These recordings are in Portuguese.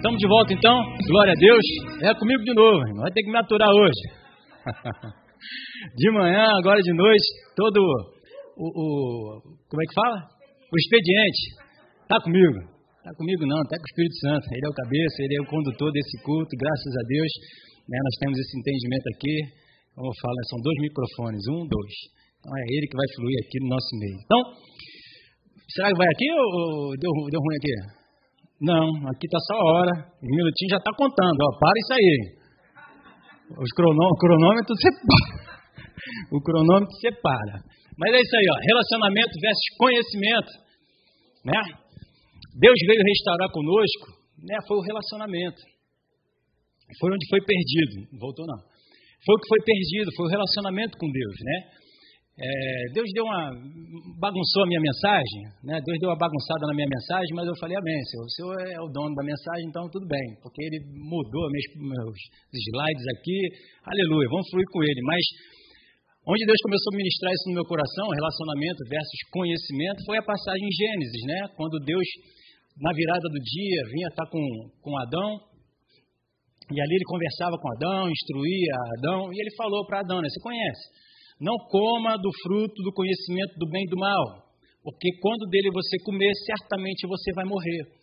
Estamos de volta então. Glória a Deus. É comigo de novo, irmão. Vai ter que me aturar hoje. De manhã, agora de noite, todo o, o como é que fala? O expediente. Está comigo. Está comigo não, está com o Espírito Santo. Ele é o cabeça, ele é o condutor desse culto, graças a Deus. Né, nós temos esse entendimento aqui. Como eu falo, né, são dois microfones, um, dois. Então é ele que vai fluir aqui no nosso meio. Então, será que vai aqui ou deu, deu ruim aqui? Não, aqui está só a hora. Um minutinho já está contando. Ó, para isso aí. Os cronô, o cronômetro separa. O cronômetro separa. Mas é isso aí, ó. Relacionamento versus conhecimento. Né? Deus veio restaurar conosco, né? Foi o relacionamento. Foi onde foi perdido. Voltou não. Foi o que foi perdido, foi o relacionamento com Deus, né? É, Deus deu uma bagunçou a minha mensagem, né? Deus deu uma bagunçada na minha mensagem, mas eu falei amém, Senhor. O Senhor é o dono da mensagem, então tudo bem, porque Ele mudou meus, meus slides aqui, aleluia, vamos fluir com Ele. Mas onde Deus começou a ministrar isso no meu coração, relacionamento versus conhecimento, foi a passagem em Gênesis, né? Quando Deus na virada do dia vinha estar com com Adão e ali ele conversava com Adão, instruía Adão e ele falou para Adão, né? Você conhece? Não coma do fruto do conhecimento do bem e do mal, porque quando dele você comer, certamente você vai morrer.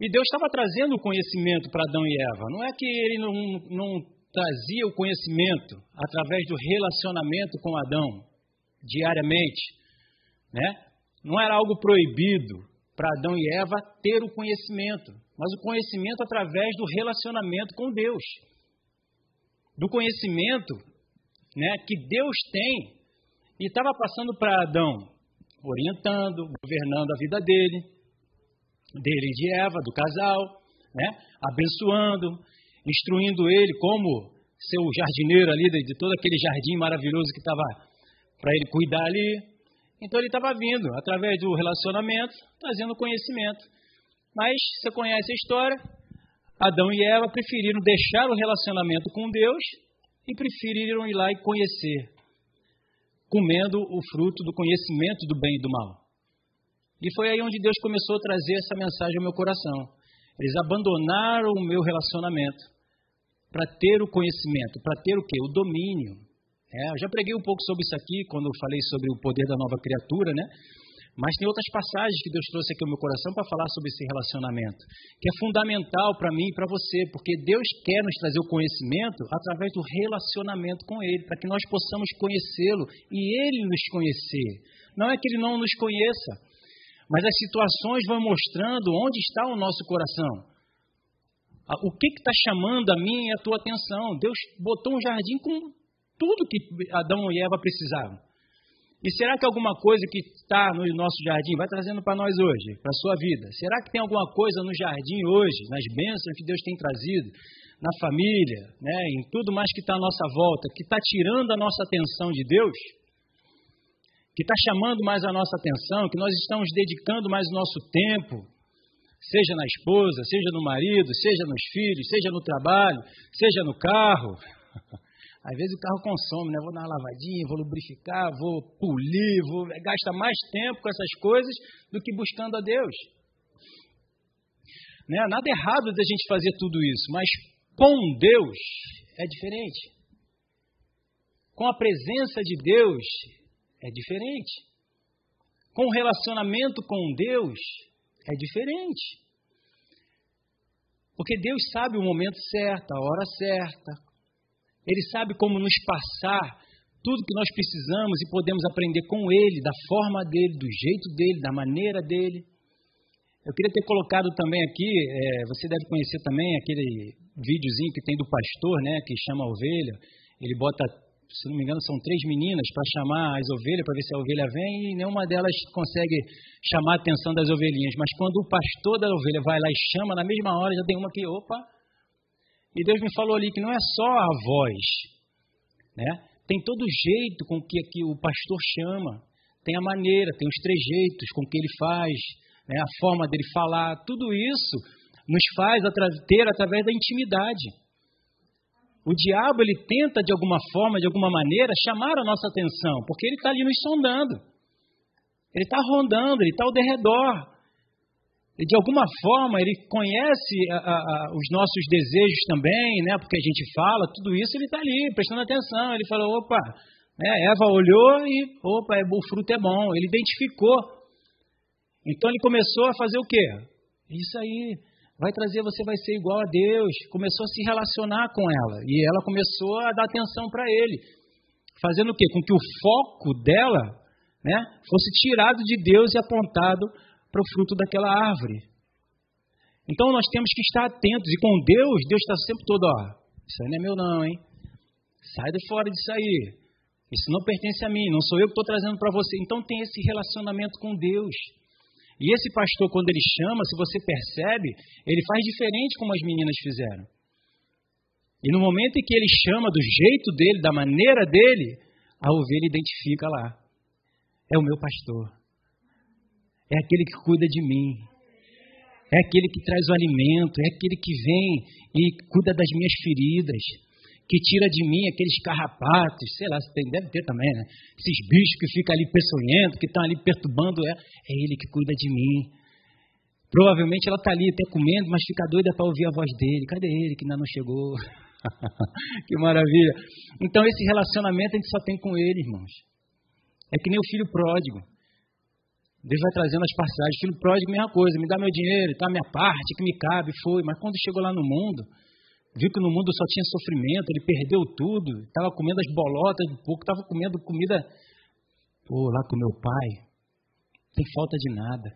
E Deus estava trazendo o conhecimento para Adão e Eva. Não é que ele não, não trazia o conhecimento através do relacionamento com Adão, diariamente. Né? Não era algo proibido para Adão e Eva ter o conhecimento, mas o conhecimento através do relacionamento com Deus. Do conhecimento né, que Deus tem e estava passando para Adão, orientando, governando a vida dele, dele e de Eva, do casal, né, abençoando, instruindo ele como ser o jardineiro ali de todo aquele jardim maravilhoso que estava para ele cuidar ali. Então ele estava vindo através do relacionamento, trazendo conhecimento. Mas você conhece a história, Adão e Eva preferiram deixar o relacionamento com Deus e preferiram ir lá e conhecer, comendo o fruto do conhecimento do bem e do mal. E foi aí onde Deus começou a trazer essa mensagem ao meu coração. Eles abandonaram o meu relacionamento para ter o conhecimento, para ter o quê? O domínio. É, eu já preguei um pouco sobre isso aqui quando eu falei sobre o poder da nova criatura, né? Mas tem outras passagens que Deus trouxe aqui ao meu coração para falar sobre esse relacionamento, que é fundamental para mim e para você, porque Deus quer nos trazer o conhecimento através do relacionamento com Ele, para que nós possamos conhecê-lo e Ele nos conhecer. Não é que Ele não nos conheça, mas as situações vão mostrando onde está o nosso coração. O que está chamando a mim e a tua atenção? Deus botou um jardim com tudo que Adão e Eva precisavam. E será que alguma coisa que está no nosso jardim, vai trazendo para nós hoje, para a sua vida, será que tem alguma coisa no jardim hoje, nas bênçãos que Deus tem trazido, na família, né, em tudo mais que está à nossa volta, que está tirando a nossa atenção de Deus? Que está chamando mais a nossa atenção, que nós estamos dedicando mais o nosso tempo, seja na esposa, seja no marido, seja nos filhos, seja no trabalho, seja no carro. Às vezes o carro consome, né? Vou dar uma lavadinha, vou lubrificar, vou polir, vou gasta mais tempo com essas coisas do que buscando a Deus. Né? Nada errado da gente fazer tudo isso, mas com Deus é diferente. Com a presença de Deus é diferente. Com o relacionamento com Deus é diferente. Porque Deus sabe o momento certo, a hora certa, ele sabe como nos passar tudo que nós precisamos e podemos aprender com Ele, da forma dele, do jeito dele, da maneira dele. Eu queria ter colocado também aqui, é, você deve conhecer também aquele videozinho que tem do pastor, né, que chama a ovelha. Ele bota, se não me engano, são três meninas para chamar as ovelhas, para ver se a ovelha vem, e nenhuma delas consegue chamar a atenção das ovelhinhas. Mas quando o pastor da ovelha vai lá e chama, na mesma hora já tem uma que, opa, e Deus me falou ali que não é só a voz, né? Tem todo o jeito com que, que o pastor chama, tem a maneira, tem os trejeitos com que ele faz, né? a forma dele falar, tudo isso nos faz ter através da intimidade. O diabo ele tenta de alguma forma, de alguma maneira, chamar a nossa atenção, porque ele está ali nos sondando. Ele está rondando, ele está ao derredor. De alguma forma, ele conhece a, a, os nossos desejos também, né? Porque a gente fala, tudo isso ele está ali, prestando atenção. Ele falou, opa, né? Eva olhou e, opa, é, o fruto é bom. Ele identificou. Então ele começou a fazer o quê? Isso aí, vai trazer, você vai ser igual a Deus. Começou a se relacionar com ela. E ela começou a dar atenção para ele. Fazendo o quê? Com que o foco dela né, fosse tirado de Deus e apontado para o fruto daquela árvore. Então nós temos que estar atentos. E com Deus, Deus está sempre todo, ó, isso aí não é meu não, hein? Sai de fora disso aí. Isso não pertence a mim, não sou eu que estou trazendo para você. Então tem esse relacionamento com Deus. E esse pastor, quando ele chama, se você percebe, ele faz diferente como as meninas fizeram. E no momento em que ele chama do jeito dele, da maneira dele, a ovelha identifica lá. É o meu pastor é aquele que cuida de mim, é aquele que traz o alimento, é aquele que vem e cuida das minhas feridas, que tira de mim aqueles carrapatos, sei lá, tem, deve ter também, né? Esses bichos que ficam ali peçonhentos, que estão ali perturbando, é, é ele que cuida de mim. Provavelmente ela está ali até comendo, mas fica doida para ouvir a voz dele. Cadê ele que ainda não chegou? que maravilha. Então esse relacionamento a gente só tem com ele, irmãos. É que nem o filho pródigo. Deus vai trazendo as parcelas. Filho pródigo, mesma coisa, me dá meu dinheiro, tá minha parte, que me cabe, foi. Mas quando chegou lá no mundo, viu que no mundo só tinha sofrimento, ele perdeu tudo, estava comendo as bolotas do pouco, estava comendo comida. Pô, lá com meu pai, tem falta de nada.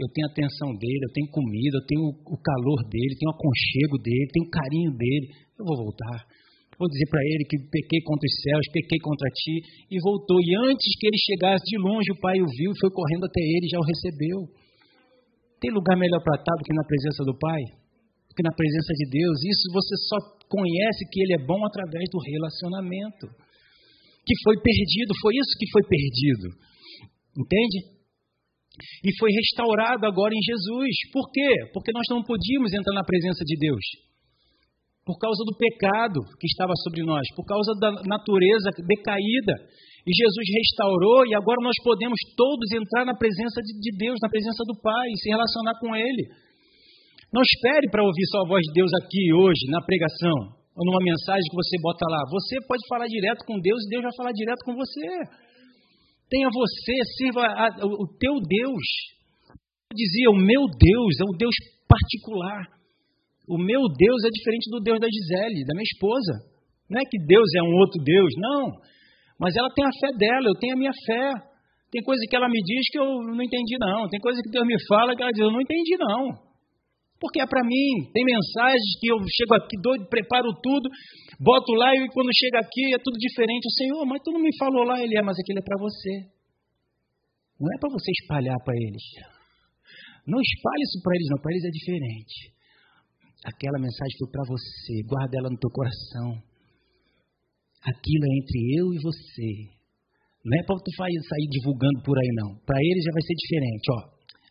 Eu tenho a atenção dele, eu tenho comida, eu tenho o calor dele, tenho o aconchego dele, tenho o carinho dele. Eu vou voltar vou dizer para ele que pequei contra os céus, pequei contra ti, e voltou. E antes que ele chegasse de longe, o pai o viu e foi correndo até ele e já o recebeu. Tem lugar melhor para estar do que na presença do pai? Do que na presença de Deus? Isso você só conhece que ele é bom através do relacionamento. Que foi perdido, foi isso que foi perdido. Entende? E foi restaurado agora em Jesus. Por quê? Porque nós não podíamos entrar na presença de Deus por causa do pecado que estava sobre nós, por causa da natureza decaída. E Jesus restaurou, e agora nós podemos todos entrar na presença de Deus, na presença do Pai, e se relacionar com Ele. Não espere para ouvir só a voz de Deus aqui hoje, na pregação, ou numa mensagem que você bota lá. Você pode falar direto com Deus e Deus vai falar direto com você. Tenha você, sirva a, o, o teu Deus. Eu dizia, o meu Deus é um Deus particular. O meu Deus é diferente do Deus da Gisele, da minha esposa. Não é que Deus é um outro Deus, não. Mas ela tem a fé dela, eu tenho a minha fé. Tem coisa que ela me diz que eu não entendi, não. Tem coisa que Deus me fala que ela diz, eu não entendi, não. Porque é para mim. Tem mensagens que eu chego aqui doido, preparo tudo, boto lá e quando chega aqui é tudo diferente. O Senhor, mas tu não me falou lá, ele é, mas aquilo é para você. Não é para você espalhar para eles. Não espalhe isso para eles, não. Para eles é diferente. Aquela mensagem foi para você, guarda ela no teu coração. Aquilo é entre eu e você. Não é para tu sair divulgando por aí, não. Para eles já vai ser diferente, ó.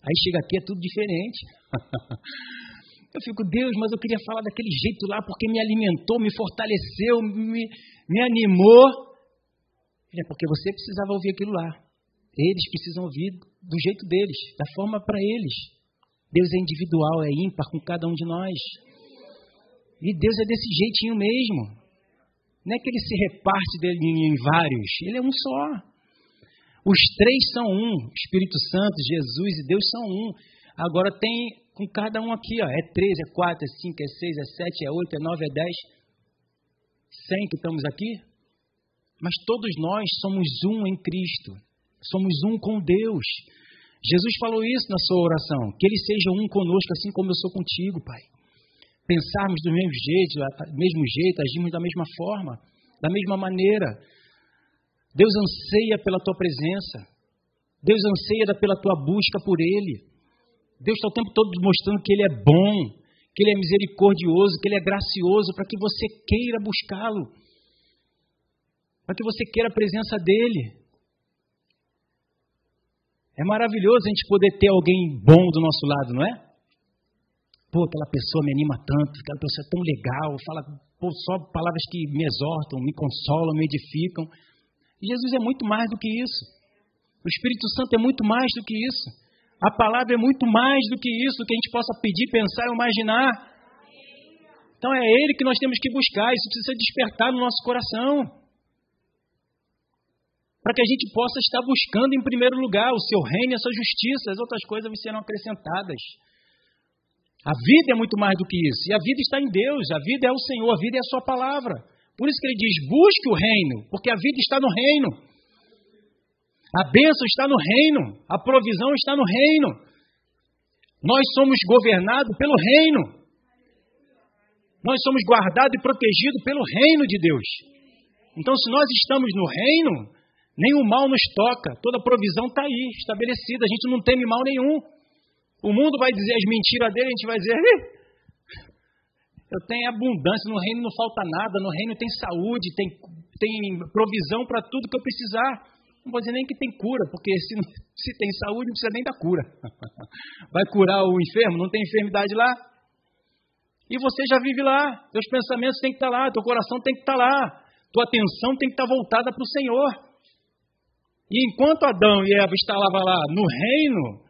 Aí chega aqui é tudo diferente. eu fico, Deus, mas eu queria falar daquele jeito lá porque me alimentou, me fortaleceu, me, me animou. É porque você precisava ouvir aquilo lá. Eles precisam ouvir do jeito deles, da forma para eles. Deus é individual, é ímpar com cada um de nós. E Deus é desse jeitinho mesmo. Não é que ele se reparte dele em vários, ele é um só. Os três são um, Espírito Santo, Jesus e Deus são um. Agora tem com cada um aqui, ó, é três, é quatro, é cinco, é seis, é sete, é oito, é nove, é dez. Cem que estamos aqui. Mas todos nós somos um em Cristo. Somos um com Deus. Jesus falou isso na sua oração, que ele seja um conosco, assim como eu sou contigo, Pai. Pensarmos do mesmo jeito, mesmo jeito, agirmos da mesma forma, da mesma maneira. Deus anseia pela tua presença. Deus anseia pela tua busca por Ele. Deus está o tempo todo mostrando que Ele é bom, que Ele é misericordioso, que Ele é gracioso, para que você queira buscá-lo, para que você queira a presença dEle. É maravilhoso a gente poder ter alguém bom do nosso lado, não é? Pô, aquela pessoa me anima tanto, aquela pessoa é tão legal, fala pô, só palavras que me exortam, me consolam, me edificam. Jesus é muito mais do que isso. O Espírito Santo é muito mais do que isso. A palavra é muito mais do que isso que a gente possa pedir, pensar ou imaginar. Então é Ele que nós temos que buscar, isso precisa despertar no nosso coração. Para que a gente possa estar buscando em primeiro lugar o seu reino e a sua justiça, as outras coisas serão acrescentadas. A vida é muito mais do que isso. E a vida está em Deus, a vida é o Senhor, a vida é a Sua palavra. Por isso que ele diz: busque o reino, porque a vida está no reino. A bênção está no reino, a provisão está no reino. Nós somos governados pelo reino. Nós somos guardados e protegidos pelo reino de Deus. Então, se nós estamos no reino, nenhum mal nos toca, toda provisão está aí, estabelecida, a gente não teme mal nenhum. O mundo vai dizer as mentiras dele, a gente vai dizer, eu tenho abundância, no reino não falta nada, no reino tem saúde, tem, tem provisão para tudo que eu precisar. Não vou dizer nem que tem cura, porque se, se tem saúde, não precisa nem da cura. Vai curar o enfermo? Não tem enfermidade lá? E você já vive lá, teus pensamentos têm que estar lá, teu coração tem que estar lá, tua atenção tem que estar voltada para o Senhor. E enquanto Adão e Eva estavam lá no reino,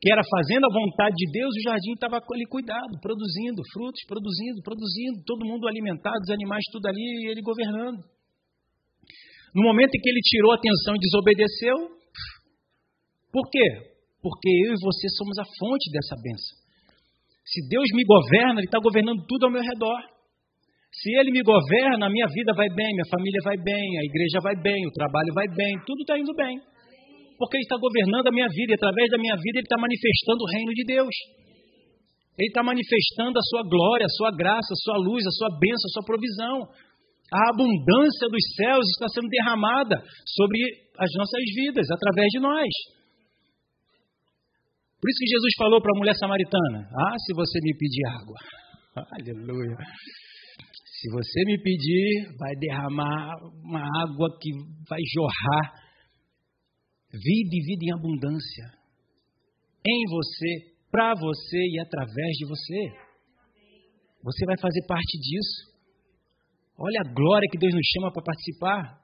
que era fazendo a vontade de Deus, o jardim estava ali cuidado, produzindo frutos, produzindo, produzindo, todo mundo alimentado, os animais tudo ali e ele governando. No momento em que ele tirou a atenção e desobedeceu, por quê? Porque eu e você somos a fonte dessa bênção. Se Deus me governa, Ele está governando tudo ao meu redor. Se Ele me governa, a minha vida vai bem, minha família vai bem, a igreja vai bem, o trabalho vai bem, tudo está indo bem porque Ele está governando a minha vida, e através da minha vida Ele está manifestando o reino de Deus. Ele está manifestando a sua glória, a sua graça, a sua luz, a sua bênção, a sua provisão. A abundância dos céus está sendo derramada sobre as nossas vidas, através de nós. Por isso que Jesus falou para a mulher samaritana: Ah, se você me pedir água. Aleluia. Se você me pedir, vai derramar uma água que vai jorrar vida e vida em abundância. Em você, para você e através de você. Você vai fazer parte disso. Olha a glória que Deus nos chama para participar.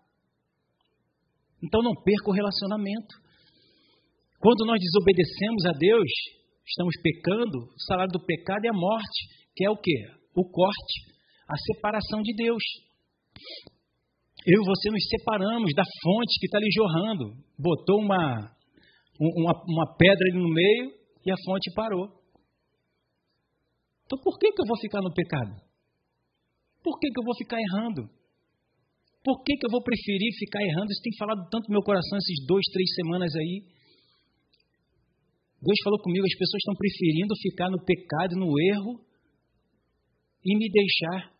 Então não perca o relacionamento. Quando nós desobedecemos a Deus, estamos pecando, o salário do pecado é a morte, que é o quê? O corte, a separação de Deus eu e você nos separamos da fonte que está ali jorrando. Botou uma, uma, uma pedra ali no meio e a fonte parou. Então por que, que eu vou ficar no pecado? Por que, que eu vou ficar errando? Por que, que eu vou preferir ficar errando? Isso tem falado tanto no meu coração esses dois, três semanas aí. Deus falou comigo, as pessoas estão preferindo ficar no pecado, no erro, e me deixar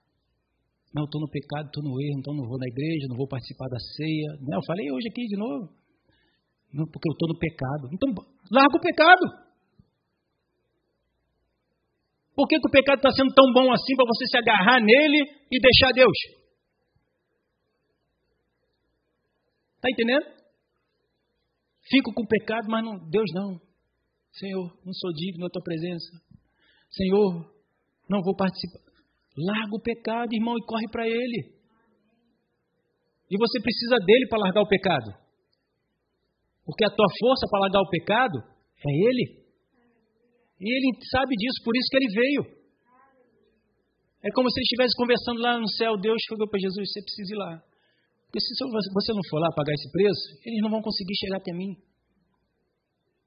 não, estou no pecado, estou no erro, então não vou na igreja, não vou participar da ceia. Não, eu falei hoje aqui de novo. Não, porque eu estou no pecado. Então, larga o pecado. Por que, que o pecado está sendo tão bom assim para você se agarrar nele e deixar Deus? Está entendendo? Fico com o pecado, mas não, Deus não. Senhor, não sou digno da tua presença. Senhor, não vou participar. Larga o pecado, irmão, e corre para Ele. E você precisa dele para largar o pecado. Porque a tua força para largar o pecado é Ele. E Ele sabe disso, por isso que Ele veio. É como se Ele estivesse conversando lá no céu. Deus chegou para Jesus: você precisa ir lá. Porque se você não for lá pagar esse preço, eles não vão conseguir chegar até mim.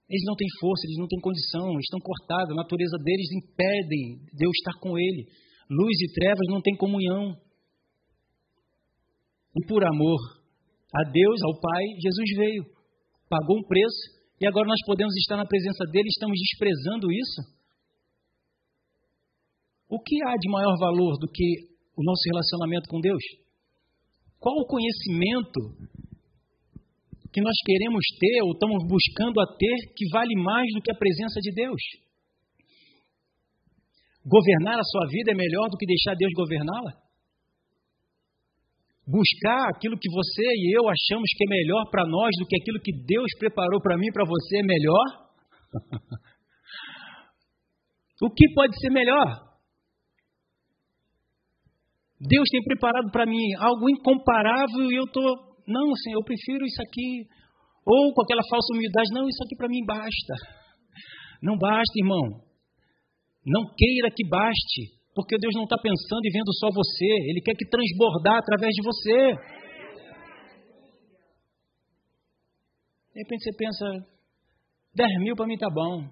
Eles não têm força, eles não têm condição, eles estão cortados, a natureza deles impede Deus estar com ele. Luz e trevas não têm comunhão. E por amor a Deus, ao Pai, Jesus veio, pagou um preço e agora nós podemos estar na presença dele, estamos desprezando isso? O que há de maior valor do que o nosso relacionamento com Deus? Qual o conhecimento que nós queremos ter ou estamos buscando a ter que vale mais do que a presença de Deus? Governar a sua vida é melhor do que deixar Deus governá-la? Buscar aquilo que você e eu achamos que é melhor para nós do que aquilo que Deus preparou para mim e para você é melhor? o que pode ser melhor? Deus tem preparado para mim algo incomparável e eu estou, não, Senhor, eu prefiro isso aqui. Ou com aquela falsa humildade, não, isso aqui para mim basta. Não basta, irmão. Não queira que baste, porque Deus não está pensando e vendo só você. Ele quer que transbordar através de você. De repente você pensa, 10 mil para mim tá bom.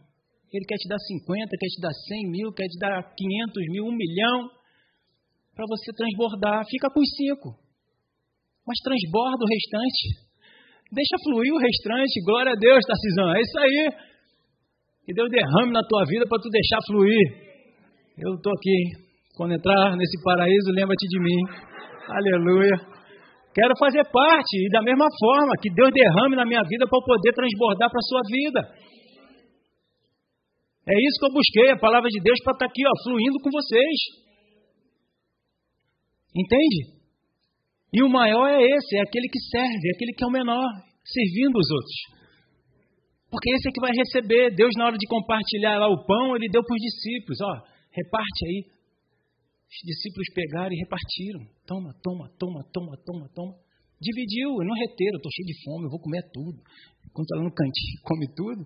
Ele quer te dar 50, quer te dar 100 mil, quer te dar 500 mil, 1 milhão, para você transbordar. Fica com os cinco. Mas transborda o restante. Deixa fluir o restante. Glória a Deus, Tarcisão. É isso aí. Que Deus derrame na tua vida para tu deixar fluir. Eu estou aqui. Quando entrar nesse paraíso, lembra-te de mim. Aleluia. Quero fazer parte e da mesma forma que Deus derrame na minha vida para eu poder transbordar para a sua vida. É isso que eu busquei, a palavra de Deus para estar tá aqui, ó, fluindo com vocês. Entende? E o maior é esse, é aquele que serve, é aquele que é o menor, servindo os outros. Porque esse é que vai receber. Deus, na hora de compartilhar lá o pão, ele deu para os discípulos: ó, reparte aí. Os discípulos pegaram e repartiram. Toma, toma, toma, toma, toma, toma. Dividiu, não reteram, estou cheio de fome, eu vou comer tudo. Enquanto ela no cantinho come tudo.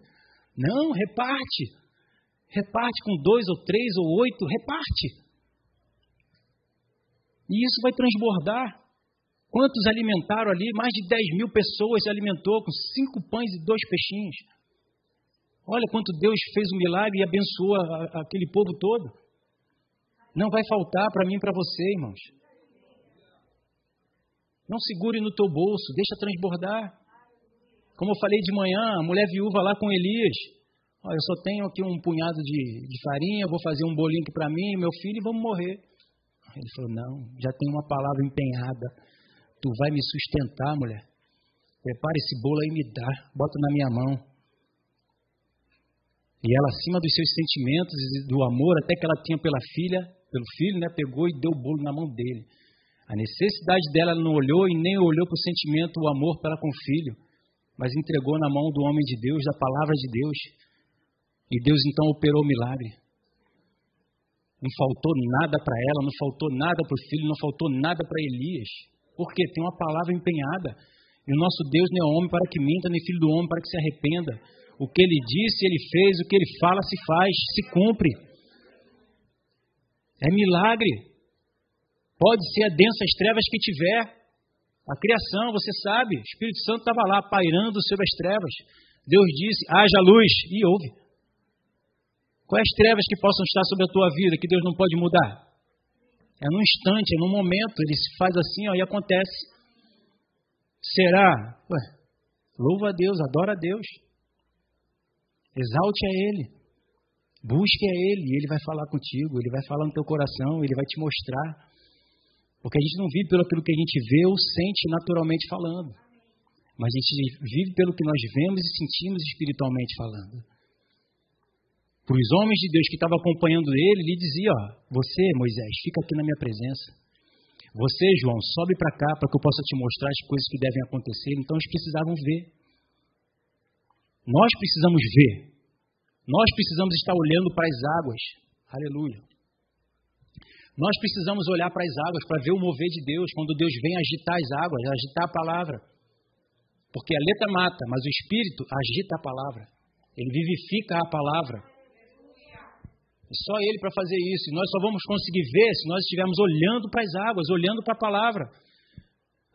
Não, reparte. Reparte com dois ou três ou oito, reparte. E isso vai transbordar. Quantos alimentaram ali? Mais de 10 mil pessoas se alimentou com cinco pães e dois peixinhos. Olha quanto Deus fez um milagre e abençoou a, a, aquele povo todo. Não vai faltar para mim e para você, irmãos. Não segure no teu bolso, deixa transbordar. Como eu falei de manhã, a mulher viúva lá com Elias. Olha, eu só tenho aqui um punhado de, de farinha, vou fazer um bolinho aqui para mim e meu filho e vamos morrer. Ele falou: Não, já tem uma palavra empenhada Tu vai me sustentar, mulher. Prepara esse bolo aí e me dá. Bota na minha mão. E ela, acima dos seus sentimentos e do amor, até que ela tinha pela filha, pelo filho, né, pegou e deu o bolo na mão dele. A necessidade dela ela não olhou e nem olhou para o sentimento, o amor para com o filho, mas entregou na mão do homem de Deus, da palavra de Deus. E Deus então operou o milagre. Não faltou nada para ela, não faltou nada para o filho, não faltou nada para Elias. Porque tem uma palavra empenhada. E o nosso Deus não é homem para que minta, nem filho do homem para que se arrependa. O que ele disse, ele fez, o que ele fala, se faz, se cumpre. É milagre. Pode ser a densas trevas que tiver. A criação, você sabe, o Espírito Santo estava lá pairando sobre as trevas. Deus disse: haja luz, e houve. Quais trevas que possam estar sobre a tua vida que Deus não pode mudar? É num instante, é num momento, ele se faz assim ó, e acontece. Será? Ué, louva a Deus, adora a Deus. Exalte a Ele. Busque a Ele, Ele vai falar contigo, Ele vai falar no teu coração, Ele vai te mostrar. Porque a gente não vive pelo aquilo que a gente vê ou sente naturalmente falando. Mas a gente vive pelo que nós vemos e sentimos espiritualmente falando para os homens de Deus que estavam acompanhando ele, ele dizia: ó, Você, Moisés, fica aqui na minha presença. Você, João, sobe para cá para que eu possa te mostrar as coisas que devem acontecer. Então eles precisavam ver. Nós precisamos ver. Nós precisamos estar olhando para as águas. Aleluia. Nós precisamos olhar para as águas para ver o mover de Deus, quando Deus vem agitar as águas, agitar a palavra. Porque a letra mata, mas o espírito agita a palavra. Ele vivifica a palavra. É só Ele para fazer isso. E nós só vamos conseguir ver se nós estivermos olhando para as águas, olhando para a palavra.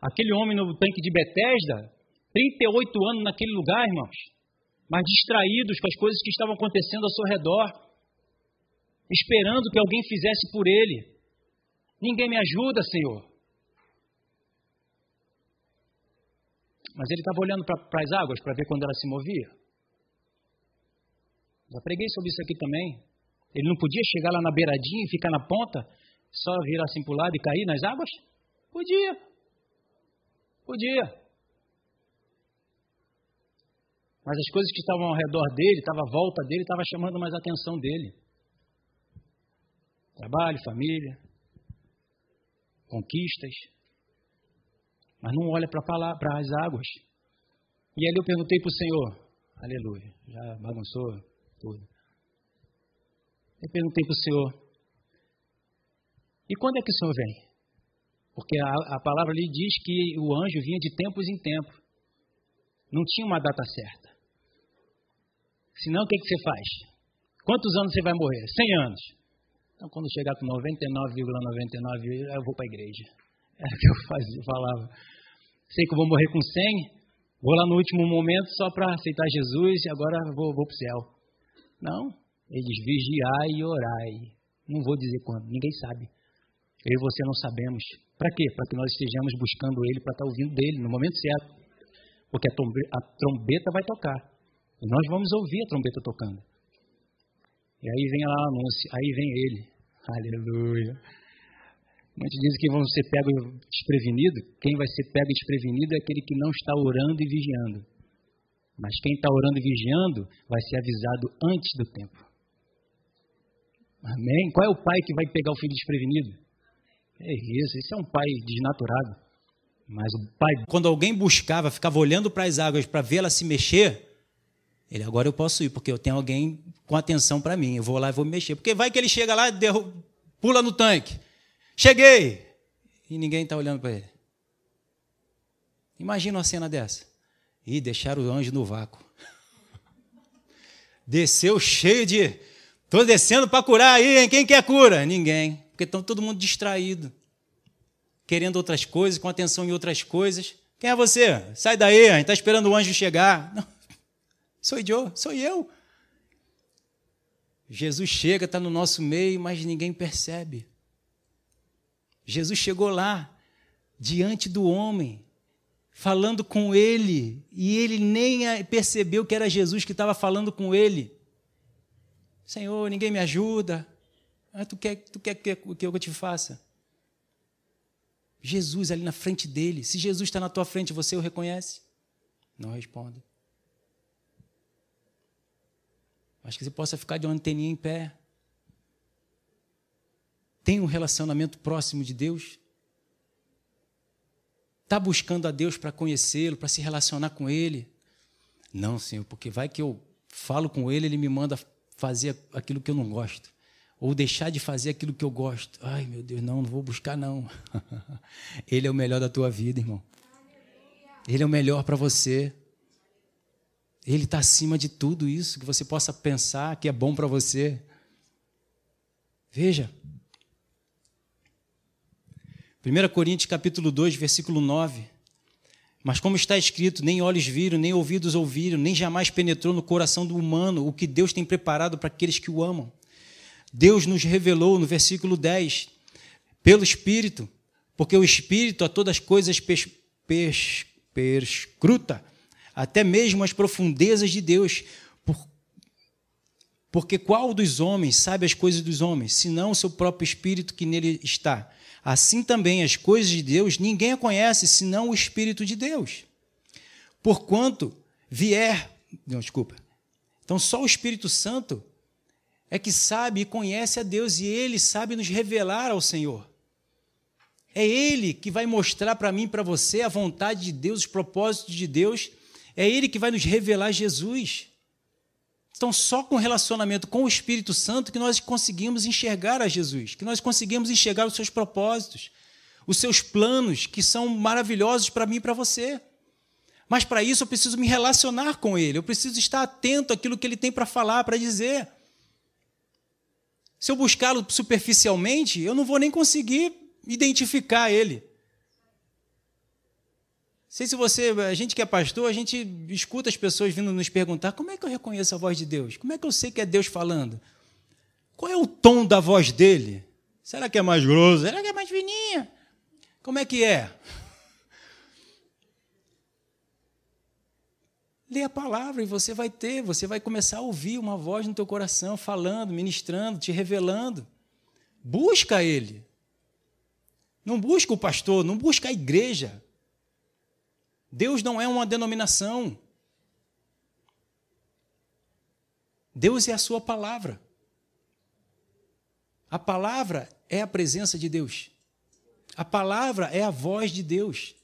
Aquele homem no tanque de Betesda, 38 anos naquele lugar, irmãos, mas distraídos com as coisas que estavam acontecendo ao seu redor, esperando que alguém fizesse por ele. Ninguém me ajuda, Senhor. Mas ele estava olhando para as águas para ver quando ela se movia. Já preguei sobre isso aqui também. Ele não podia chegar lá na beiradinha e ficar na ponta, só virar assim para o lado e cair nas águas? Podia. Podia. Mas as coisas que estavam ao redor dele, estavam à volta dele, estavam chamando mais a atenção dele. Trabalho, família, conquistas. Mas não olha para as águas. E ali eu perguntei para o Senhor, aleluia, já bagunçou tudo. Eu perguntei para o Senhor, e quando é que o Senhor vem? Porque a, a palavra ali diz que o anjo vinha de tempos em tempos. Não tinha uma data certa. Senão, o que, que você faz? Quantos anos você vai morrer? 100 anos. Então, quando chegar com 99,99, ,99, eu vou para a igreja. Era o que eu fazia, falava. Sei que eu vou morrer com 100, vou lá no último momento só para aceitar Jesus e agora vou, vou para o céu. Não, eles vigiai e orai. Não vou dizer quando, ninguém sabe. Eu e você não sabemos. Para quê? Para que nós estejamos buscando Ele, para estar ouvindo dele no momento certo. Porque a trombeta vai tocar. Nós vamos ouvir a trombeta tocando. E aí vem lá o anúncio, aí vem ele. Aleluia. Muitos dizem que vão ser pegos desprevenidos. Quem vai ser pego desprevenido é aquele que não está orando e vigiando. Mas quem está orando e vigiando vai ser avisado antes do tempo. Amém? Qual é o pai que vai pegar o filho desprevenido? É isso, esse é um pai desnaturado. Mas o pai. Quando alguém buscava, ficava olhando para as águas para vê-la se mexer, ele, agora eu posso ir, porque eu tenho alguém com atenção para mim. Eu vou lá e vou me mexer. Porque vai que ele chega lá e pula no tanque. Cheguei! E ninguém está olhando para ele. Imagina uma cena dessa. E deixaram o anjo no vácuo. Desceu cheio de. Estou descendo para curar aí, hein? Quem quer cura? Ninguém. Porque estão todo mundo distraído. Querendo outras coisas, com atenção em outras coisas. Quem é você? Sai daí, a gente está esperando o anjo chegar. Não. Sou eu, sou eu. Jesus chega, está no nosso meio, mas ninguém percebe. Jesus chegou lá, diante do homem, falando com ele, e ele nem percebeu que era Jesus que estava falando com ele. Senhor, ninguém me ajuda. Ah, tu quer, tu quer que, que eu te faça? Jesus ali na frente dele. Se Jesus está na tua frente, você o reconhece? Não responde. Mas que você possa ficar de uma anteninha em pé. Tem um relacionamento próximo de Deus? Está buscando a Deus para conhecê-lo, para se relacionar com Ele? Não, Senhor, porque vai que eu falo com Ele, Ele me manda fazer aquilo que eu não gosto. Ou deixar de fazer aquilo que eu gosto. Ai, meu Deus, não, não vou buscar, não. Ele é o melhor da tua vida, irmão. Ele é o melhor para você. Ele está acima de tudo isso que você possa pensar que é bom para você. Veja. 1 Coríntios capítulo 2, versículo 9. Mas como está escrito, nem olhos viram, nem ouvidos ouviram, nem jamais penetrou no coração do humano o que Deus tem preparado para aqueles que o amam. Deus nos revelou no versículo 10, pelo Espírito, porque o Espírito a todas as coisas pes, perscruta até mesmo as profundezas de Deus. Porque qual dos homens sabe as coisas dos homens, senão o seu próprio espírito que nele está? Assim também as coisas de Deus ninguém a conhece, senão o Espírito de Deus. Porquanto vier. Não, desculpa. Então só o Espírito Santo é que sabe e conhece a Deus e ele sabe nos revelar ao Senhor. É ele que vai mostrar para mim para você a vontade de Deus, os propósitos de Deus é Ele que vai nos revelar Jesus. Então, só com relacionamento com o Espírito Santo que nós conseguimos enxergar a Jesus, que nós conseguimos enxergar os seus propósitos, os seus planos, que são maravilhosos para mim e para você. Mas para isso eu preciso me relacionar com Ele, eu preciso estar atento àquilo que Ele tem para falar, para dizer. Se eu buscá-lo superficialmente, eu não vou nem conseguir identificar Ele sei se você, a gente que é pastor, a gente escuta as pessoas vindo nos perguntar: como é que eu reconheço a voz de Deus? Como é que eu sei que é Deus falando? Qual é o tom da voz dele? Será que é mais grosso? Será que é mais fininha? Como é que é? Lê a palavra e você vai ter, você vai começar a ouvir uma voz no teu coração falando, ministrando, te revelando. Busca ele. Não busca o pastor, não busca a igreja. Deus não é uma denominação. Deus é a sua palavra. A palavra é a presença de Deus. A palavra é a voz de Deus.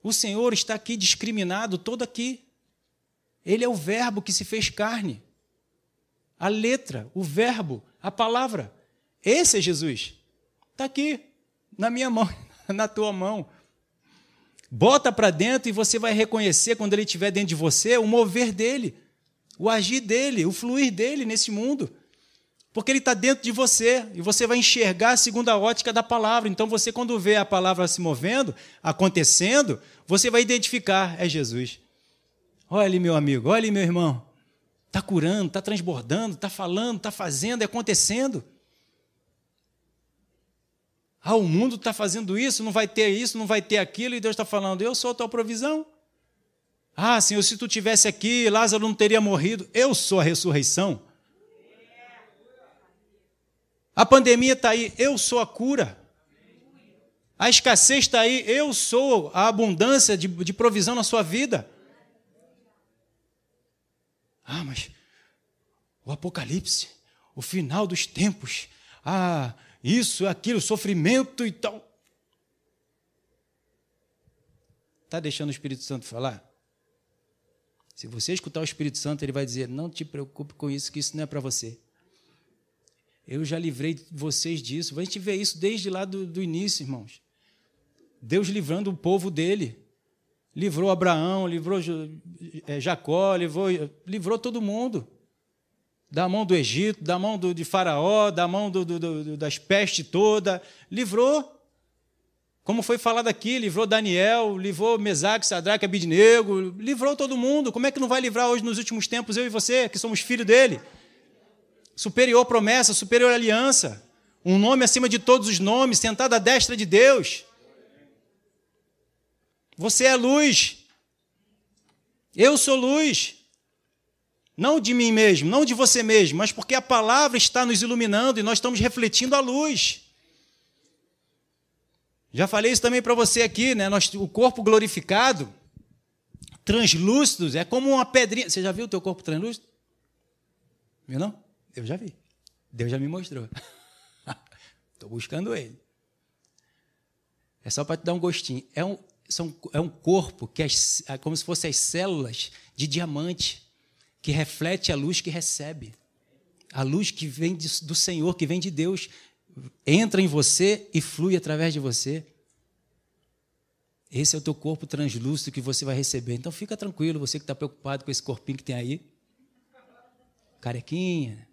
O Senhor está aqui discriminado todo aqui. Ele é o verbo que se fez carne. A letra, o verbo, a palavra. Esse é Jesus. Está aqui, na minha mão, na tua mão. Bota para dentro e você vai reconhecer, quando ele estiver dentro de você, o mover dele, o agir dele, o fluir dele nesse mundo. Porque ele está dentro de você e você vai enxergar segundo a ótica da palavra. Então, você, quando vê a palavra se movendo, acontecendo, você vai identificar: é Jesus. Olha ali, meu amigo, olha ali, meu irmão. Está curando, está transbordando, está falando, está fazendo, é acontecendo. Ah, o mundo está fazendo isso, não vai ter isso, não vai ter aquilo, e Deus está falando: eu sou a tua provisão. Ah, Senhor, se tu tivesse aqui, Lázaro não teria morrido. Eu sou a ressurreição. A pandemia está aí, eu sou a cura. A escassez está aí, eu sou a abundância de, de provisão na sua vida. Ah, mas o Apocalipse, o final dos tempos, ah, isso, aquilo, sofrimento e tal. Está deixando o Espírito Santo falar? Se você escutar o Espírito Santo, ele vai dizer: Não te preocupe com isso, que isso não é para você. Eu já livrei vocês disso. A gente vê isso desde lá do, do início, irmãos. Deus livrando o povo dele. Livrou Abraão, livrou é, Jacó, livrou, livrou todo mundo. Da mão do Egito, da mão do, de Faraó, da mão do, do, das pestes toda. Livrou. Como foi falado aqui, livrou Daniel, livrou Mesaque, Sadraque, Abidnego, livrou todo mundo. Como é que não vai livrar hoje nos últimos tempos eu e você, que somos filhos dele? superior promessa, superior aliança, um nome acima de todos os nomes, sentado à destra de Deus. Você é luz. Eu sou luz. Não de mim mesmo, não de você mesmo, mas porque a palavra está nos iluminando e nós estamos refletindo a luz. Já falei isso também para você aqui, né? Nós, o corpo glorificado, translúcido, é como uma pedrinha. Você já viu o teu corpo translúcido? Viu não? Eu já vi. Deus já me mostrou. Estou buscando ele. É só para te dar um gostinho. É um, são, é um corpo que é como se fossem as células de diamante que reflete a luz que recebe. A luz que vem do Senhor, que vem de Deus, entra em você e flui através de você. Esse é o teu corpo translúcido que você vai receber. Então fica tranquilo, você que está preocupado com esse corpinho que tem aí. Carequinha,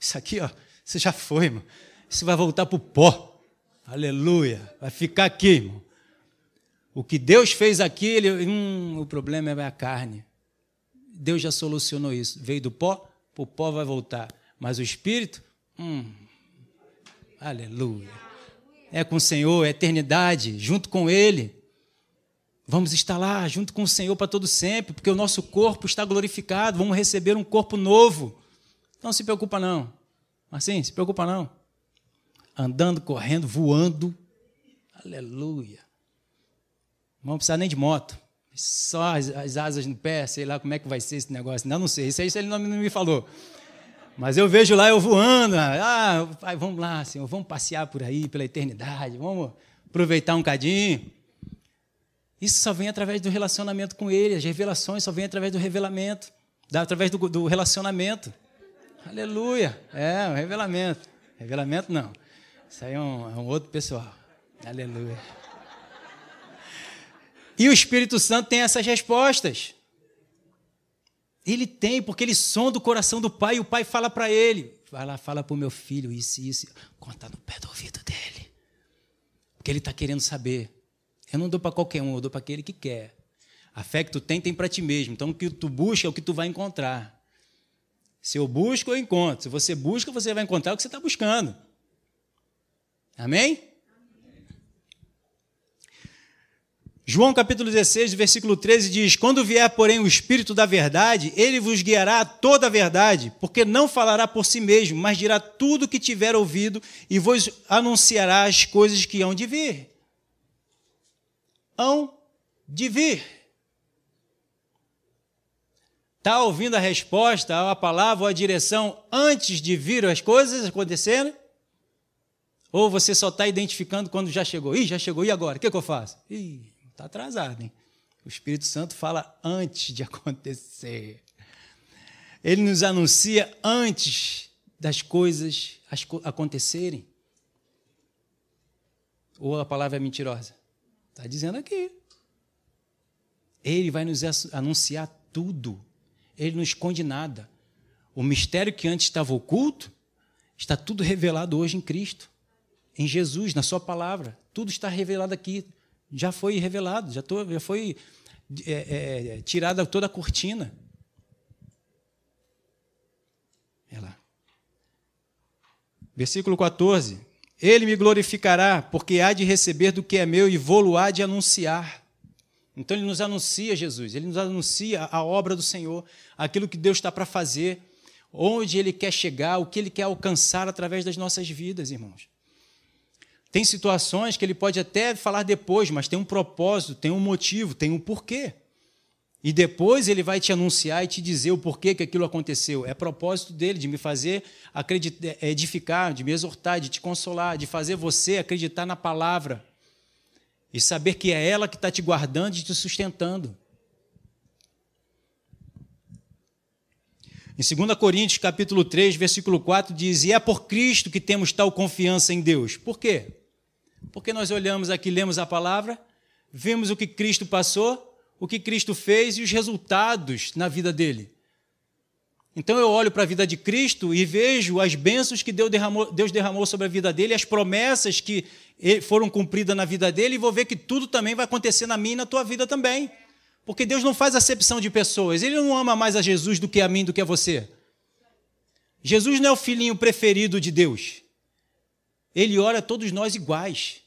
isso aqui, ó, você já foi, irmão. Isso vai voltar para o pó. Aleluia. Vai ficar aqui, irmão. O que Deus fez aqui, ele, hum, o problema é a carne. Deus já solucionou isso. Veio do pó, o pó vai voltar. Mas o Espírito, hum, aleluia. É com o Senhor, é eternidade, junto com Ele. Vamos estar lá junto com o Senhor para todo sempre, porque o nosso corpo está glorificado. Vamos receber um corpo novo. Não se preocupa não. Assim, se preocupa não. Andando, correndo, voando. Aleluia. Não vamos precisar nem de moto. Só as, as, asas no pé, sei lá como é que vai ser esse negócio. Não, não sei. Isso aí ele não, não me falou. Mas eu vejo lá eu voando. Ah, pai, vamos lá, Senhor, vamos passear por aí, pela eternidade. Vamos aproveitar um cadinho. Isso só vem através do relacionamento com Ele. As revelações só vêm através do revelamento, através do, do relacionamento. Aleluia. É, um revelamento. Revelamento não. Isso aí é um, é um outro pessoal. Aleluia. E o Espírito Santo tem essas respostas. Ele tem, porque ele sonda o coração do pai e o pai fala para ele: vai lá, fala para o meu filho isso e isso. Conta no pé do ouvido dele. Porque ele está querendo saber. Eu não dou para qualquer um, eu dou para aquele que quer. A fé que tu tem, tem para ti mesmo. Então o que tu busca é o que tu vai encontrar. Se eu busco, eu encontro. Se você busca, você vai encontrar o que você está buscando. Amém? João capítulo 16, versículo 13 diz: Quando vier, porém, o Espírito da verdade, ele vos guiará a toda a verdade, porque não falará por si mesmo, mas dirá tudo o que tiver ouvido e vos anunciará as coisas que hão de vir. Hão de vir. Está ouvindo a resposta, a palavra, ou a direção antes de vir as coisas acontecerem? Ou você só está identificando quando já chegou? Ih, já chegou, e agora? O que, que eu faço? Ih, está atrasado, hein? O Espírito Santo fala antes de acontecer. Ele nos anuncia antes das coisas acontecerem. Ou a palavra é mentirosa? Está dizendo aqui. Ele vai nos anunciar tudo. Ele não esconde nada. O mistério que antes estava oculto está tudo revelado hoje em Cristo, em Jesus, na Sua palavra. Tudo está revelado aqui. Já foi revelado, já, tô, já foi é, é, tirada toda a cortina. É lá. Versículo 14. Ele me glorificará, porque há de receber do que é meu e vou-lo há de anunciar. Então ele nos anuncia Jesus, ele nos anuncia a obra do Senhor, aquilo que Deus está para fazer, onde ele quer chegar, o que ele quer alcançar através das nossas vidas, irmãos. Tem situações que ele pode até falar depois, mas tem um propósito, tem um motivo, tem um porquê. E depois ele vai te anunciar e te dizer o porquê que aquilo aconteceu. É propósito dele de me fazer acreditar, é, edificar, de me exortar, de te consolar, de fazer você acreditar na palavra e saber que é ela que está te guardando e te sustentando. Em 2 Coríntios, capítulo 3, versículo 4, diz: E é por Cristo que temos tal confiança em Deus. Por quê? Porque nós olhamos aqui, lemos a palavra, vemos o que Cristo passou o que Cristo fez e os resultados na vida dele. Então eu olho para a vida de Cristo e vejo as bênçãos que Deus derramou, Deus derramou sobre a vida dele, as promessas que foram cumpridas na vida dele, e vou ver que tudo também vai acontecer na minha e na tua vida também. Porque Deus não faz acepção de pessoas. Ele não ama mais a Jesus do que a mim, do que a você. Jesus não é o filhinho preferido de Deus. Ele ora a todos nós iguais.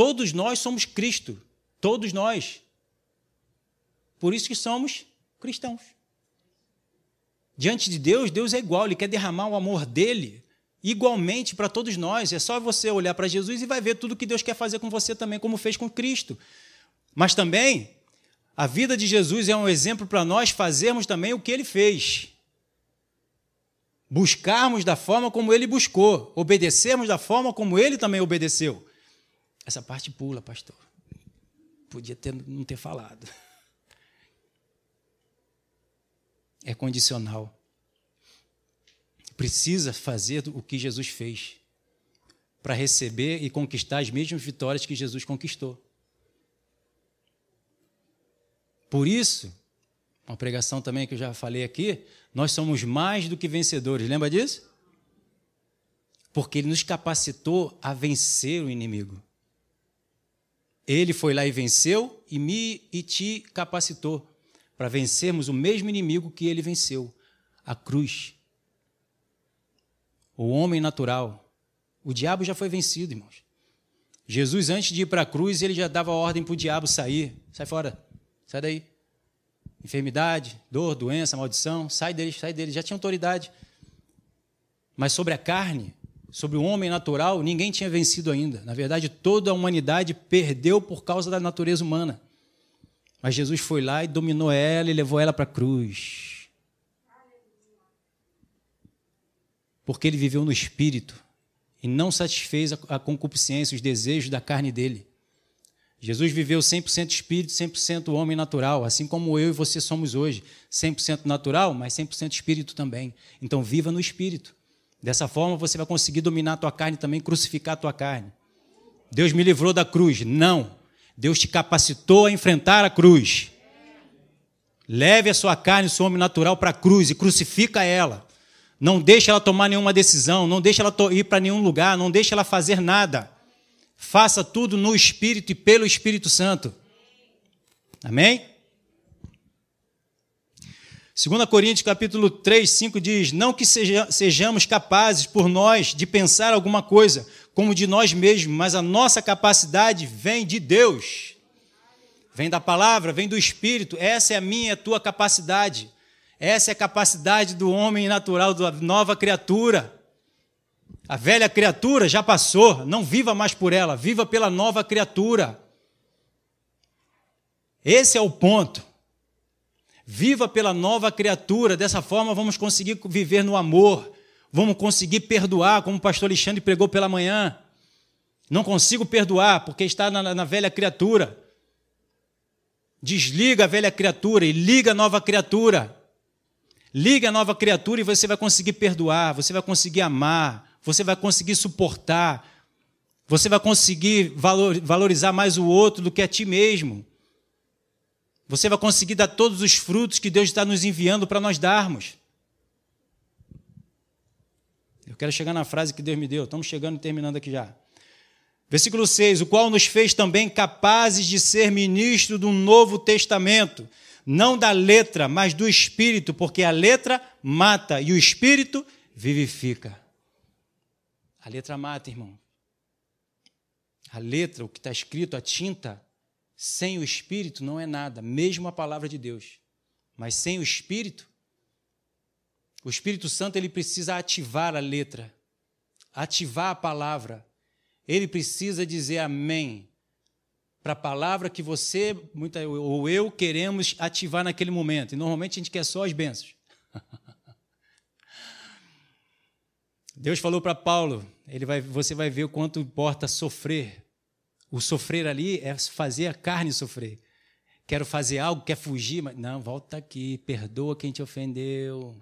Todos nós somos Cristo. Todos nós. Por isso que somos cristãos. Diante de Deus, Deus é igual, Ele quer derramar o amor dele igualmente para todos nós. É só você olhar para Jesus e vai ver tudo que Deus quer fazer com você também, como fez com Cristo. Mas também, a vida de Jesus é um exemplo para nós fazermos também o que ele fez. Buscarmos da forma como ele buscou, obedecermos da forma como ele também obedeceu. Essa parte pula, pastor. Podia ter, não ter falado. é condicional. Precisa fazer o que Jesus fez para receber e conquistar as mesmas vitórias que Jesus conquistou. Por isso, uma pregação também que eu já falei aqui, nós somos mais do que vencedores, lembra disso? Porque ele nos capacitou a vencer o inimigo. Ele foi lá e venceu e me e te capacitou para vencermos o mesmo inimigo que ele venceu a cruz. O homem natural. O diabo já foi vencido, irmãos. Jesus, antes de ir para a cruz, ele já dava ordem para o diabo sair. Sai fora, sai daí. Enfermidade, dor, doença, maldição, sai dele, sai dele. Já tinha autoridade. Mas sobre a carne, sobre o homem natural, ninguém tinha vencido ainda. Na verdade, toda a humanidade perdeu por causa da natureza humana. Mas Jesus foi lá e dominou ela e levou ela para a cruz. Porque ele viveu no espírito e não satisfez a concupiscência, os desejos da carne dele. Jesus viveu 100% espírito, 100% homem natural, assim como eu e você somos hoje, 100% natural, mas 100% espírito também. Então viva no espírito. Dessa forma você vai conseguir dominar a tua carne também, crucificar a tua carne. Deus me livrou da cruz. Não. Deus te capacitou a enfrentar a cruz. Leve a sua carne, o seu homem natural para a cruz e crucifica ela. Não deixe ela tomar nenhuma decisão, não deixe ela ir para nenhum lugar, não deixe ela fazer nada. Faça tudo no Espírito e pelo Espírito Santo. Amém? 2 Coríntios capítulo 3, 5 diz: Não que seja, sejamos capazes por nós de pensar alguma coisa, como de nós mesmos, mas a nossa capacidade vem de Deus. Vem da palavra, vem do Espírito. Essa é a minha a tua capacidade. Essa é a capacidade do homem natural, da nova criatura. A velha criatura já passou, não viva mais por ela, viva pela nova criatura. Esse é o ponto. Viva pela nova criatura, dessa forma vamos conseguir viver no amor, vamos conseguir perdoar, como o pastor Alexandre pregou pela manhã. Não consigo perdoar porque está na, na velha criatura. Desliga a velha criatura e liga a nova criatura. Liga a nova criatura e você vai conseguir perdoar, você vai conseguir amar, você vai conseguir suportar, você vai conseguir valorizar mais o outro do que a ti mesmo. Você vai conseguir dar todos os frutos que Deus está nos enviando para nós darmos. Eu quero chegar na frase que Deus me deu. Estamos chegando e terminando aqui já. Versículo 6: O qual nos fez também capazes de ser ministro do Novo Testamento, não da letra, mas do Espírito, porque a letra mata e o Espírito vivifica. A letra mata, irmão. A letra, o que está escrito, a tinta, sem o Espírito não é nada, mesmo a palavra de Deus. Mas sem o Espírito, o Espírito Santo ele precisa ativar a letra, ativar a palavra. Ele precisa dizer amém para a palavra que você muita, ou eu queremos ativar naquele momento. E normalmente a gente quer só as bênçãos. Deus falou para Paulo, ele vai, você vai ver o quanto importa sofrer o sofrer ali é fazer a carne sofrer. Quero fazer algo, quer fugir, mas não, volta aqui, perdoa quem te ofendeu.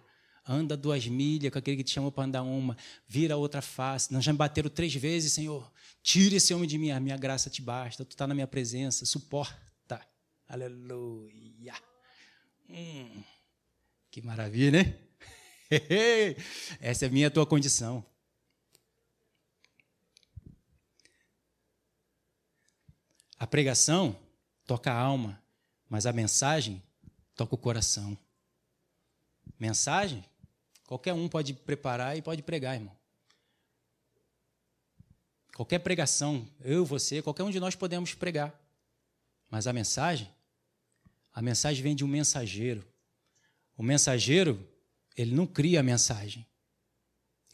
Anda duas milhas com aquele que te chamou para andar uma, vira outra face. Não já me bateram três vezes, Senhor. Tira esse homem de mim, a minha graça te basta. Tu está na minha presença, suporta. Aleluia. Hum, que maravilha, né? Essa é a minha tua condição. A pregação toca a alma, mas a mensagem toca o coração. Mensagem, qualquer um pode preparar e pode pregar, irmão. Qualquer pregação, eu, você, qualquer um de nós podemos pregar. Mas a mensagem, a mensagem vem de um mensageiro. O mensageiro, ele não cria a mensagem.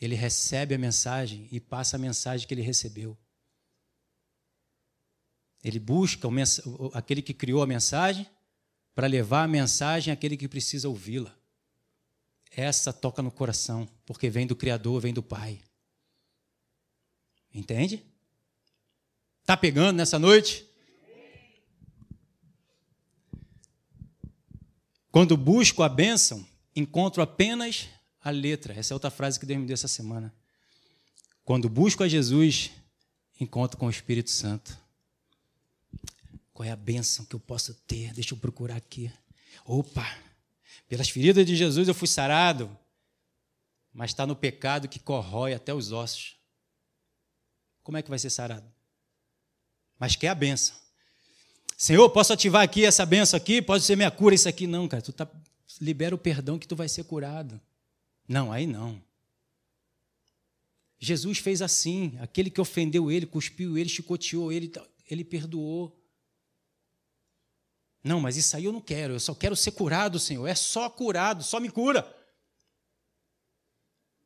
Ele recebe a mensagem e passa a mensagem que ele recebeu. Ele busca aquele que criou a mensagem para levar a mensagem àquele que precisa ouvi-la. Essa toca no coração, porque vem do Criador, vem do Pai. Entende? Tá pegando nessa noite? Quando busco a bênção, encontro apenas a letra. Essa é outra frase que Deus me deu essa semana. Quando busco a Jesus, encontro com o Espírito Santo. Qual é a bênção que eu posso ter? Deixa eu procurar aqui. Opa! Pelas feridas de Jesus eu fui sarado, mas está no pecado que corrói até os ossos. Como é que vai ser sarado? Mas quer a bênção. Senhor, posso ativar aqui essa bênção aqui? Pode ser minha cura isso aqui? Não, cara. Tu tá, libera o perdão que tu vai ser curado. Não, aí não. Jesus fez assim. Aquele que ofendeu ele, cuspiu ele, chicoteou ele, ele perdoou. Não, mas isso aí eu não quero, eu só quero ser curado, Senhor. É só curado, só me cura.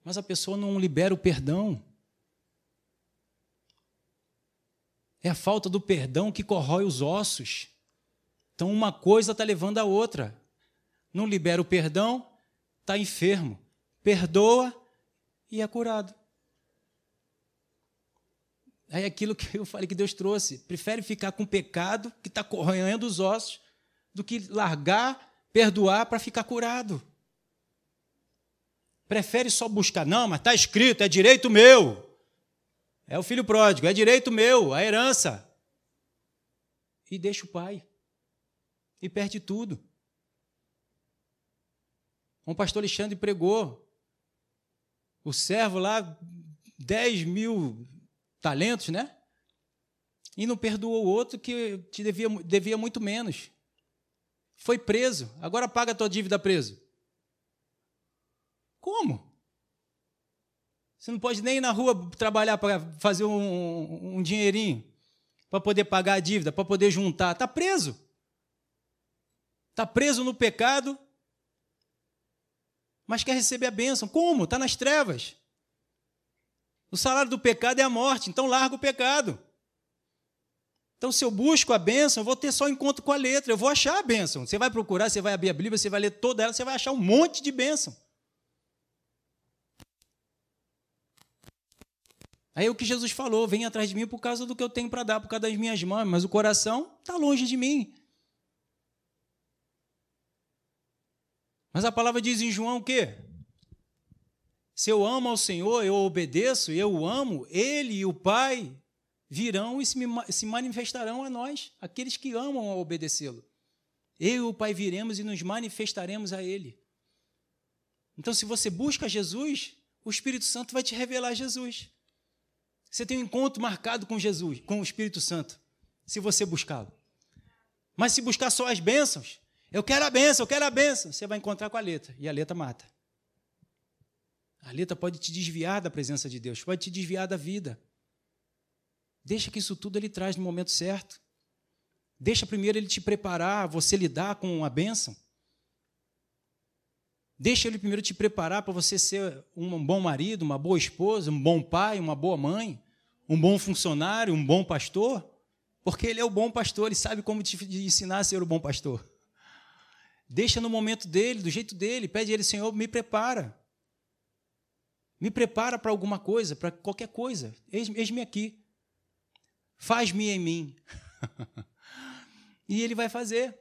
Mas a pessoa não libera o perdão. É a falta do perdão que corrói os ossos. Então, uma coisa está levando a outra. Não libera o perdão, está enfermo. Perdoa e é curado. É aquilo que eu falei que Deus trouxe. Prefere ficar com o pecado que está corroendo os ossos do que largar, perdoar para ficar curado. Prefere só buscar, não, mas está escrito, é direito meu. É o filho pródigo, é direito meu, a herança. E deixa o pai. E perde tudo. Um pastor Alexandre pregou. O servo lá, 10 mil talentos, né? E não perdoou o outro que te devia, devia muito menos. Foi preso, agora paga a tua dívida preso. Como? Você não pode nem ir na rua trabalhar para fazer um, um dinheirinho, para poder pagar a dívida, para poder juntar. Está preso. Está preso no pecado, mas quer receber a bênção. Como? Está nas trevas. O salário do pecado é a morte, então larga o pecado. Então, se eu busco a bênção, eu vou ter só encontro com a letra, eu vou achar a bênção. Você vai procurar, você vai abrir a Bíblia, você vai ler toda ela, você vai achar um monte de bênção. Aí é o que Jesus falou: vem atrás de mim por causa do que eu tenho para dar, por causa das minhas mãos, mas o coração está longe de mim. Mas a palavra diz em João o quê? Se eu amo ao Senhor, eu obedeço, eu o amo, Ele e o Pai virão e se manifestarão a nós, aqueles que amam obedecê-lo. Eu e o Pai viremos e nos manifestaremos a Ele. Então, se você busca Jesus, o Espírito Santo vai te revelar Jesus. Você tem um encontro marcado com Jesus, com o Espírito Santo, se você buscá-lo. Mas se buscar só as bênçãos, eu quero a bênção, eu quero a bênção, você vai encontrar com a letra, e a letra mata. A letra pode te desviar da presença de Deus, pode te desviar da vida. Deixa que isso tudo ele traz no momento certo. Deixa primeiro ele te preparar, você lidar com a bênção. Deixa ele primeiro te preparar para você ser um bom marido, uma boa esposa, um bom pai, uma boa mãe, um bom funcionário, um bom pastor, porque ele é o bom pastor, ele sabe como te ensinar a ser o bom pastor. Deixa no momento dele, do jeito dele, pede a ele, Senhor, me prepara. Me prepara para alguma coisa, para qualquer coisa. Eis-me aqui. Faz-me em mim. e ele vai fazer.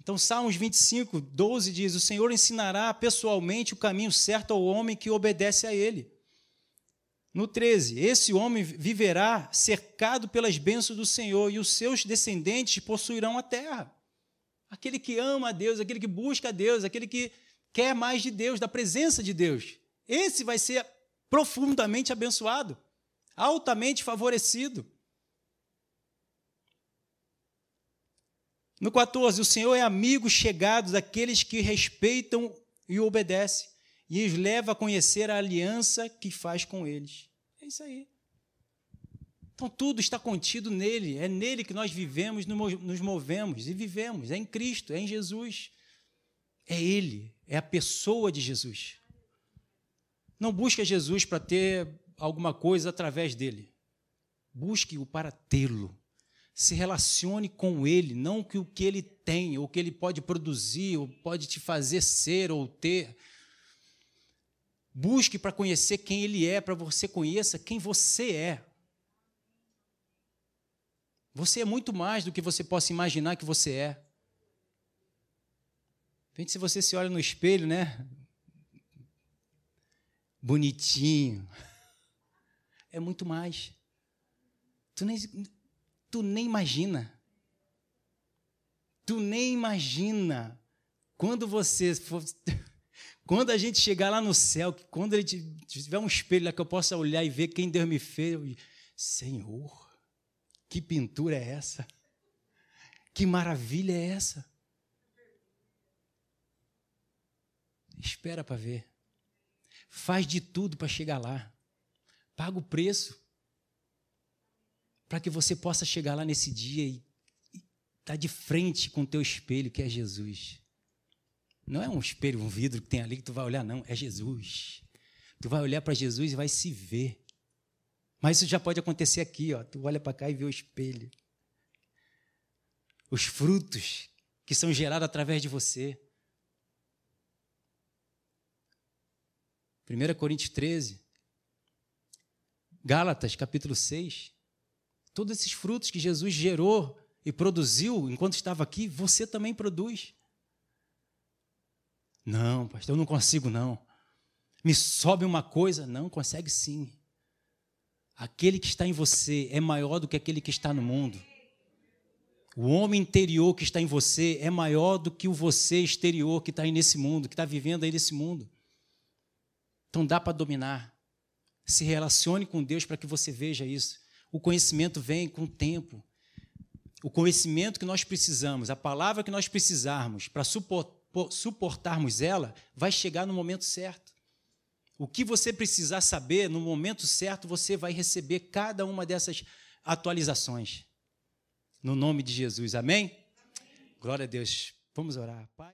Então, Salmos 25, 12 diz: O Senhor ensinará pessoalmente o caminho certo ao homem que obedece a ele. No 13, esse homem viverá cercado pelas bênçãos do Senhor e os seus descendentes possuirão a terra. Aquele que ama a Deus, aquele que busca a Deus, aquele que quer mais de Deus, da presença de Deus. Esse vai ser profundamente abençoado, altamente favorecido. No 14, o Senhor é amigo chegado daqueles que respeitam e obedecem, e os leva a conhecer a aliança que faz com eles. É isso aí. Então tudo está contido nele, é nele que nós vivemos, nos movemos e vivemos, é em Cristo, é em Jesus. É ele, é a pessoa de Jesus. Não busque Jesus para ter alguma coisa através dele. Busque-o para tê-lo se relacione com ele, não que o que ele tem, ou que ele pode produzir, ou pode te fazer ser ou ter. Busque para conhecer quem ele é, para você conheça quem você é. Você é muito mais do que você possa imaginar que você é. Depende se você se olha no espelho, né? Bonitinho. É muito mais. Tu nem, Tu nem imagina. Tu nem imagina quando você for, quando a gente chegar lá no céu, que quando ele tiver um espelho lá que eu possa olhar e ver quem Deus me fez, eu, Senhor, que pintura é essa? Que maravilha é essa? Espera para ver. Faz de tudo para chegar lá. Paga o preço para que você possa chegar lá nesse dia e estar tá de frente com o teu espelho, que é Jesus. Não é um espelho, um vidro que tem ali que tu vai olhar, não, é Jesus. Tu vai olhar para Jesus e vai se ver. Mas isso já pode acontecer aqui, ó. Tu olha para cá e vê o espelho. Os frutos que são gerados através de você. 1 Coríntios 13, Gálatas, capítulo 6. Todos esses frutos que Jesus gerou e produziu enquanto estava aqui, você também produz. Não, pastor, eu não consigo não. Me sobe uma coisa, não, consegue sim. Aquele que está em você é maior do que aquele que está no mundo. O homem interior que está em você é maior do que o você exterior que está aí nesse mundo, que está vivendo aí nesse mundo. Então dá para dominar. Se relacione com Deus para que você veja isso. O conhecimento vem com o tempo. O conhecimento que nós precisamos, a palavra que nós precisarmos para suportarmos ela, vai chegar no momento certo. O que você precisar saber, no momento certo, você vai receber cada uma dessas atualizações. No nome de Jesus. Amém? Amém. Glória a Deus. Vamos orar. Pai.